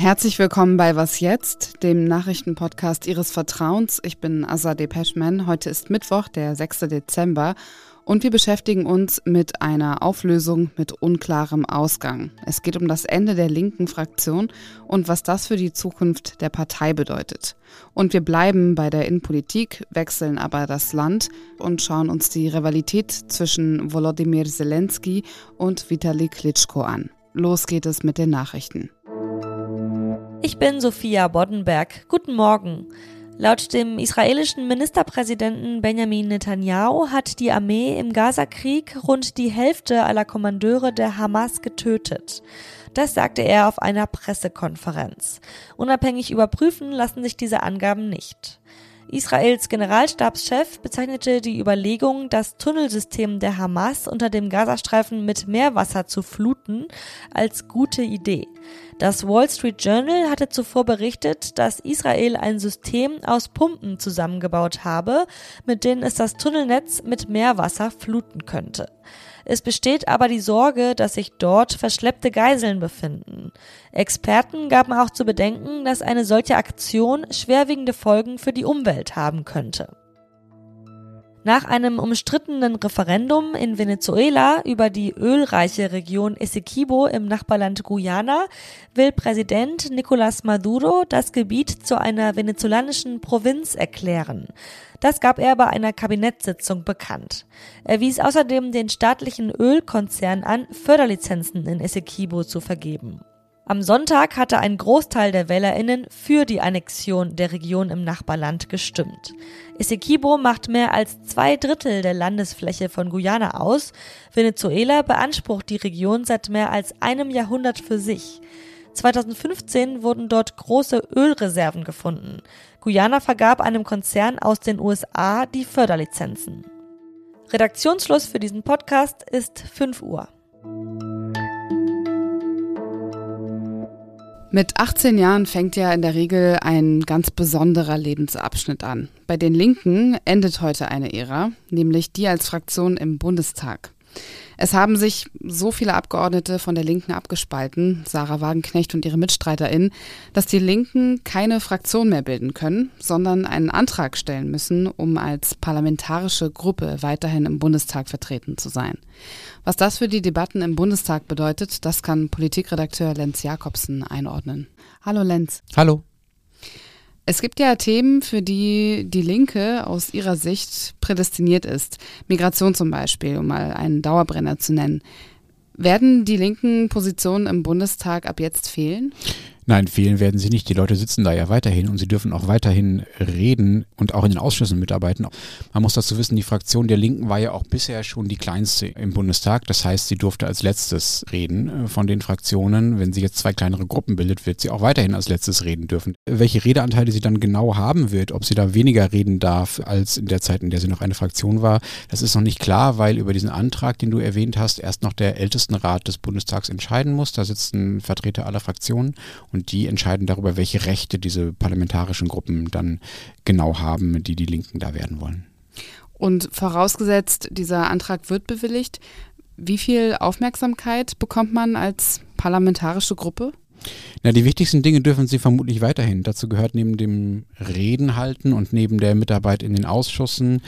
Herzlich willkommen bei Was jetzt, dem Nachrichtenpodcast Ihres Vertrauens. Ich bin Azadeh Peschman. Heute ist Mittwoch, der 6. Dezember. Und wir beschäftigen uns mit einer Auflösung mit unklarem Ausgang. Es geht um das Ende der linken Fraktion und was das für die Zukunft der Partei bedeutet. Und wir bleiben bei der Innenpolitik, wechseln aber das Land und schauen uns die Rivalität zwischen Volodymyr Zelensky und Vitali Klitschko an. Los geht es mit den Nachrichten. Ich bin Sophia Boddenberg. Guten Morgen. Laut dem israelischen Ministerpräsidenten Benjamin Netanyahu hat die Armee im Gazakrieg rund die Hälfte aller Kommandeure der Hamas getötet. Das sagte er auf einer Pressekonferenz. Unabhängig überprüfen lassen sich diese Angaben nicht. Israels Generalstabschef bezeichnete die Überlegung, das Tunnelsystem der Hamas unter dem Gazastreifen mit Meerwasser zu fluten, als gute Idee. Das Wall Street Journal hatte zuvor berichtet, dass Israel ein System aus Pumpen zusammengebaut habe, mit denen es das Tunnelnetz mit Meerwasser fluten könnte. Es besteht aber die Sorge, dass sich dort verschleppte Geiseln befinden. Experten gaben auch zu bedenken, dass eine solche Aktion schwerwiegende Folgen für die Umwelt haben könnte. Nach einem umstrittenen Referendum in Venezuela über die ölreiche Region Essequibo im Nachbarland Guyana will Präsident Nicolás Maduro das Gebiet zu einer venezolanischen Provinz erklären. Das gab er bei einer Kabinettssitzung bekannt. Er wies außerdem den staatlichen Ölkonzern an, Förderlizenzen in Essequibo zu vergeben. Am Sonntag hatte ein Großteil der Wählerinnen für die Annexion der Region im Nachbarland gestimmt. Essequibo macht mehr als zwei Drittel der Landesfläche von Guyana aus. Venezuela beansprucht die Region seit mehr als einem Jahrhundert für sich. 2015 wurden dort große Ölreserven gefunden. Guyana vergab einem Konzern aus den USA die Förderlizenzen. Redaktionsschluss für diesen Podcast ist 5 Uhr. Mit 18 Jahren fängt ja in der Regel ein ganz besonderer Lebensabschnitt an. Bei den Linken endet heute eine Ära, nämlich die als Fraktion im Bundestag. Es haben sich so viele Abgeordnete von der Linken abgespalten, Sarah Wagenknecht und ihre MitstreiterInnen, dass die Linken keine Fraktion mehr bilden können, sondern einen Antrag stellen müssen, um als parlamentarische Gruppe weiterhin im Bundestag vertreten zu sein. Was das für die Debatten im Bundestag bedeutet, das kann Politikredakteur Lenz Jakobsen einordnen. Hallo Lenz. Hallo. Es gibt ja Themen, für die die Linke aus ihrer Sicht prädestiniert ist. Migration zum Beispiel, um mal einen Dauerbrenner zu nennen. Werden die linken Positionen im Bundestag ab jetzt fehlen? Nein, fehlen werden sie nicht. Die Leute sitzen da ja weiterhin und sie dürfen auch weiterhin reden und auch in den Ausschüssen mitarbeiten. Man muss dazu wissen, die Fraktion der Linken war ja auch bisher schon die kleinste im Bundestag. Das heißt, sie durfte als letztes reden äh, von den Fraktionen. Wenn sie jetzt zwei kleinere Gruppen bildet, wird sie auch weiterhin als letztes reden dürfen. Welche Redeanteile sie dann genau haben wird, ob sie da weniger reden darf als in der Zeit, in der sie noch eine Fraktion war, das ist noch nicht klar, weil über diesen Antrag, den du erwähnt hast, erst noch der Ältestenrat des Bundestags entscheiden muss. Da sitzen Vertreter aller Fraktionen und und die entscheiden darüber, welche Rechte diese parlamentarischen Gruppen dann genau haben, die die Linken da werden wollen. Und vorausgesetzt, dieser Antrag wird bewilligt, wie viel Aufmerksamkeit bekommt man als parlamentarische Gruppe? Na, die wichtigsten Dinge dürfen Sie vermutlich weiterhin. Dazu gehört neben dem Reden halten und neben der Mitarbeit in den Ausschüssen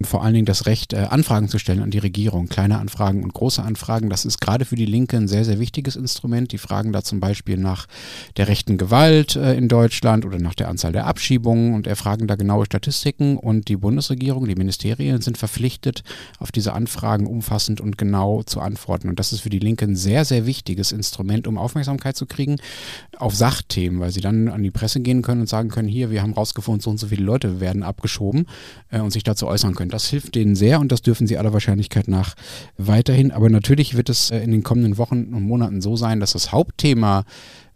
vor allen Dingen das Recht, äh, Anfragen zu stellen an die Regierung. Kleine Anfragen und große Anfragen. Das ist gerade für die Linke ein sehr, sehr wichtiges Instrument. Die fragen da zum Beispiel nach der rechten Gewalt äh, in Deutschland oder nach der Anzahl der Abschiebungen und erfragen da genaue Statistiken. Und die Bundesregierung, die Ministerien sind verpflichtet, auf diese Anfragen umfassend und genau zu antworten. Und das ist für die Linke ein sehr, sehr wichtiges Instrument, um Aufmerksamkeit zu kriegen auf Sachthemen, weil sie dann an die Presse gehen können und sagen können, hier, wir haben rausgefunden, so und so viele Leute werden abgeschoben äh, und sich dazu äußern können. Das hilft denen sehr und das dürfen sie aller Wahrscheinlichkeit nach weiterhin. Aber natürlich wird es äh, in den kommenden Wochen und Monaten so sein, dass das Hauptthema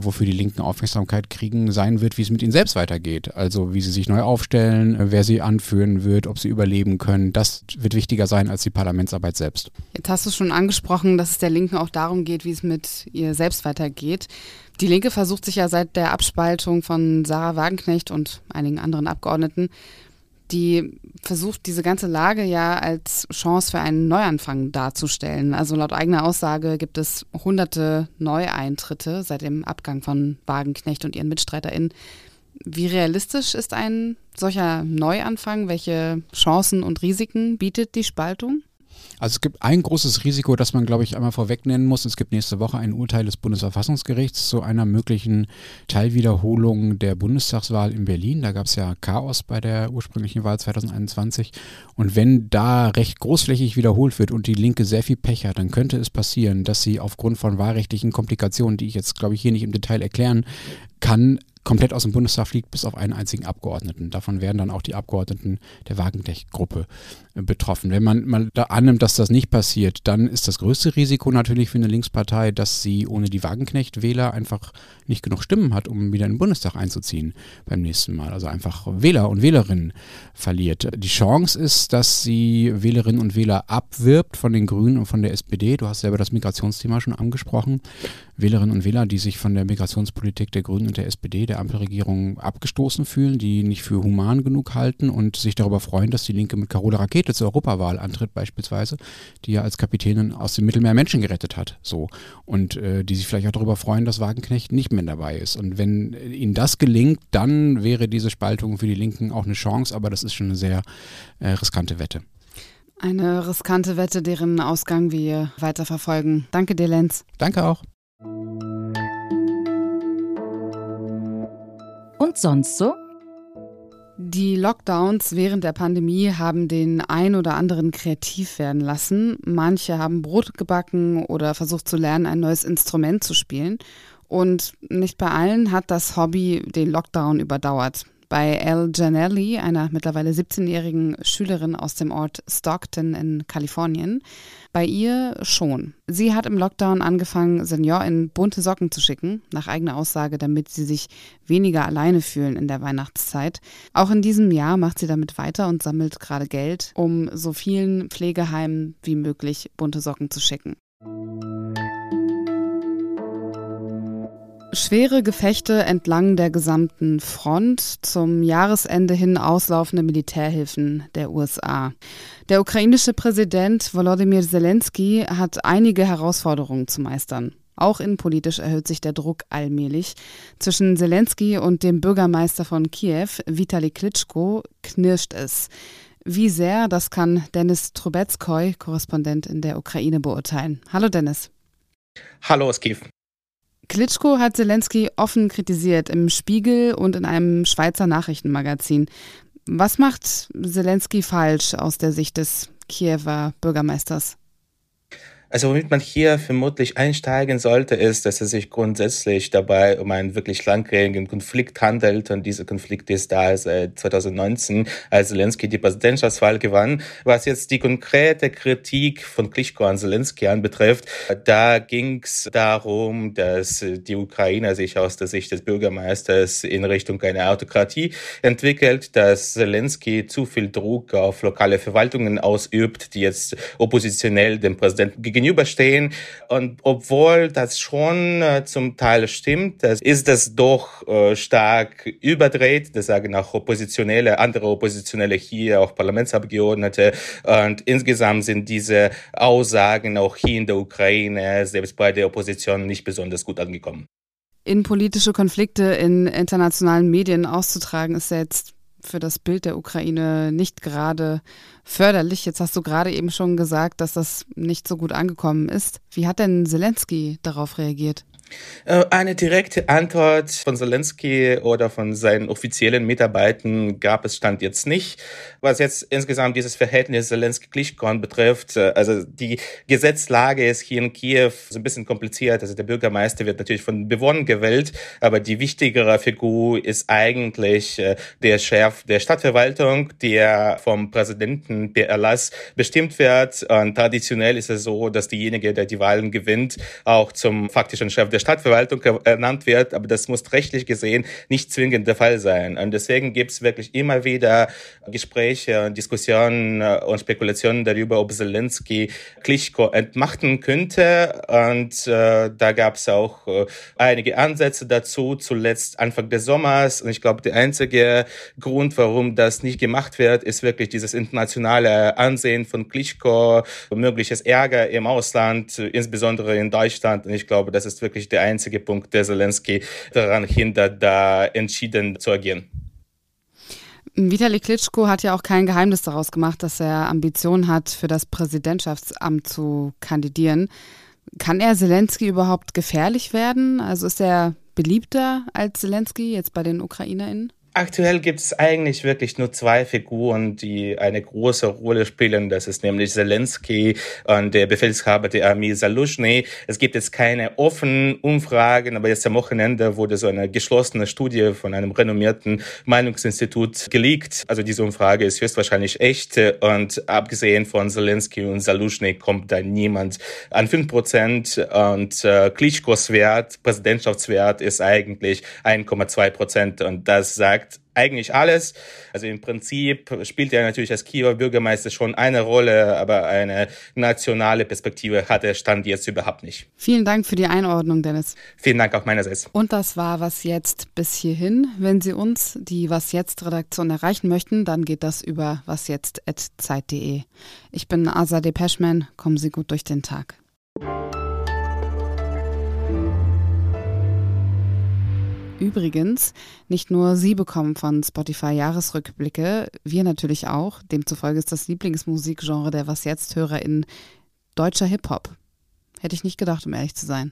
wofür die Linken Aufmerksamkeit kriegen, sein wird, wie es mit ihnen selbst weitergeht. Also wie sie sich neu aufstellen, äh, wer sie anführen wird, ob sie überleben können. Das wird wichtiger sein als die Parlamentsarbeit selbst. Jetzt hast du schon angesprochen, dass es der Linken auch darum geht, wie es mit ihr selbst weitergeht. Die Linke versucht sich ja seit der Abspaltung von Sarah Wagenknecht und einigen anderen Abgeordneten die versucht diese ganze Lage ja als Chance für einen Neuanfang darzustellen. Also laut eigener Aussage gibt es hunderte Neueintritte seit dem Abgang von Wagenknecht und ihren MitstreiterInnen. Wie realistisch ist ein solcher Neuanfang? Welche Chancen und Risiken bietet die Spaltung? Also es gibt ein großes Risiko, das man, glaube ich, einmal vorweg nennen muss. Es gibt nächste Woche ein Urteil des Bundesverfassungsgerichts zu einer möglichen Teilwiederholung der Bundestagswahl in Berlin. Da gab es ja Chaos bei der ursprünglichen Wahl 2021. Und wenn da recht großflächig wiederholt wird und die Linke sehr viel Pech hat, dann könnte es passieren, dass sie aufgrund von wahlrechtlichen Komplikationen, die ich jetzt, glaube ich, hier nicht im Detail erklären kann, komplett aus dem Bundestag fliegt, bis auf einen einzigen Abgeordneten. Davon werden dann auch die Abgeordneten der Wagenknecht-Gruppe betroffen. Wenn man mal da annimmt, dass das nicht passiert, dann ist das größte Risiko natürlich für eine Linkspartei, dass sie ohne die Wagenknecht-Wähler einfach nicht genug Stimmen hat, um wieder in den Bundestag einzuziehen beim nächsten Mal. Also einfach Wähler und Wählerinnen verliert. Die Chance ist, dass sie Wählerinnen und Wähler abwirbt von den Grünen und von der SPD. Du hast selber das Migrationsthema schon angesprochen. Wählerinnen und Wähler, die sich von der Migrationspolitik der Grünen und der SPD, der Ampelregierung, abgestoßen fühlen, die nicht für human genug halten und sich darüber freuen, dass die Linke mit Carola Rakete zur Europawahl antritt beispielsweise, die ja als Kapitänin aus dem Mittelmeer Menschen gerettet hat. So. Und äh, die sich vielleicht auch darüber freuen, dass Wagenknecht nicht mehr dabei ist. Und wenn ihnen das gelingt, dann wäre diese Spaltung für die Linken auch eine Chance, aber das ist schon eine sehr äh, riskante Wette. Eine riskante Wette, deren Ausgang wir weiter verfolgen. Danke dir, Lenz. Danke auch. Und sonst so? Die Lockdowns während der Pandemie haben den ein oder anderen kreativ werden lassen. Manche haben Brot gebacken oder versucht zu lernen, ein neues Instrument zu spielen. Und nicht bei allen hat das Hobby den Lockdown überdauert. Bei Elle Janelli, einer mittlerweile 17-jährigen Schülerin aus dem Ort Stockton in Kalifornien, bei ihr schon. Sie hat im Lockdown angefangen, SeniorInnen bunte Socken zu schicken, nach eigener Aussage, damit sie sich weniger alleine fühlen in der Weihnachtszeit. Auch in diesem Jahr macht sie damit weiter und sammelt gerade Geld, um so vielen Pflegeheimen wie möglich bunte Socken zu schicken. Schwere Gefechte entlang der gesamten Front, zum Jahresende hin auslaufende Militärhilfen der USA. Der ukrainische Präsident Volodymyr Zelensky hat einige Herausforderungen zu meistern. Auch innenpolitisch erhöht sich der Druck allmählich. Zwischen Zelensky und dem Bürgermeister von Kiew, Vitali Klitschko, knirscht es. Wie sehr, das kann Dennis Trubetskoy, Korrespondent in der Ukraine, beurteilen. Hallo Dennis. Hallo aus Kiew. Klitschko hat Zelensky offen kritisiert im Spiegel und in einem Schweizer Nachrichtenmagazin. Was macht Zelensky falsch aus der Sicht des Kiewer Bürgermeisters? Also womit man hier vermutlich einsteigen sollte, ist, dass es sich grundsätzlich dabei um einen wirklich langjährigen Konflikt handelt und dieser Konflikt ist da seit 2019, als Zelensky die Präsidentschaftswahl gewann. Was jetzt die konkrete Kritik von Klitschko an Zelensky anbetrifft, da ging es darum, dass die Ukraine sich aus der Sicht des Bürgermeisters in Richtung einer Autokratie entwickelt, dass Zelensky zu viel Druck auf lokale Verwaltungen ausübt, die jetzt oppositionell dem Präsidenten gegenüber gegenüberstehen. Und obwohl das schon äh, zum Teil stimmt, ist das doch äh, stark überdreht. Das sagen auch Oppositionelle, andere Oppositionelle hier, auch Parlamentsabgeordnete. Und insgesamt sind diese Aussagen auch hier in der Ukraine, selbst bei der Opposition, nicht besonders gut angekommen. In politische Konflikte in internationalen Medien auszutragen, ist jetzt für das Bild der Ukraine nicht gerade förderlich. Jetzt hast du gerade eben schon gesagt, dass das nicht so gut angekommen ist. Wie hat denn Zelensky darauf reagiert? Äh, eine direkte Antwort von Zelensky oder von seinen offiziellen Mitarbeitern gab es Stand jetzt nicht. Was jetzt insgesamt dieses Verhältnis Zelensky-Klischkon betrifft, äh, also die Gesetzlage ist hier in Kiew so ein bisschen kompliziert. Also der Bürgermeister wird natürlich von Bewohnern gewählt, aber die wichtigere Figur ist eigentlich äh, der Chef der Stadtverwaltung, der vom Präsidenten per Erlass bestimmt wird. Und traditionell ist es so, dass diejenige, der die Wahlen gewinnt, auch zum faktischen Chef der Stadtverwaltung ernannt wird, aber das muss rechtlich gesehen nicht zwingend der Fall sein. Und deswegen gibt es wirklich immer wieder Gespräche und Diskussionen und Spekulationen darüber, ob Zelensky Klitschko entmachten könnte. Und äh, da gab es auch äh, einige Ansätze dazu, zuletzt Anfang des Sommers. Und ich glaube, der einzige Grund, warum das nicht gemacht wird, ist wirklich dieses internationale Ansehen von Klitschko, mögliches Ärger im Ausland, insbesondere in Deutschland. Und ich glaube, das ist wirklich der einzige Punkt, der Zelensky daran hindert, da entschieden zu agieren. Vitali Klitschko hat ja auch kein Geheimnis daraus gemacht, dass er Ambitionen hat, für das Präsidentschaftsamt zu kandidieren. Kann er Zelensky überhaupt gefährlich werden? Also ist er beliebter als Zelensky jetzt bei den UkrainerInnen? Aktuell gibt es eigentlich wirklich nur zwei Figuren, die eine große Rolle spielen. Das ist nämlich Zelensky und der Befehlshaber der Armee Salushny. Es gibt jetzt keine offenen Umfragen, aber jetzt am Wochenende wurde so eine geschlossene Studie von einem renommierten Meinungsinstitut geleakt. Also diese Umfrage ist höchstwahrscheinlich echt und abgesehen von Zelensky und Salushny kommt da niemand an fünf Prozent und äh, Klitschkos Wert, Präsidentschaftswert ist eigentlich 1,2 Prozent und das sagt sagt eigentlich alles. Also im Prinzip spielt er natürlich als Kiewer Bürgermeister schon eine Rolle, aber eine nationale Perspektive hat er Stand jetzt überhaupt nicht. Vielen Dank für die Einordnung, Dennis. Vielen Dank auch meinerseits. Und das war Was Jetzt bis hierhin. Wenn Sie uns, die Was Jetzt Redaktion, erreichen möchten, dann geht das über wasjetzt.zeit.de. Ich bin Asa Depeschman. Kommen Sie gut durch den Tag. Übrigens, nicht nur Sie bekommen von Spotify Jahresrückblicke, wir natürlich auch. Demzufolge ist das Lieblingsmusikgenre der Was jetzt HörerInnen deutscher Hip-Hop. Hätte ich nicht gedacht, um ehrlich zu sein.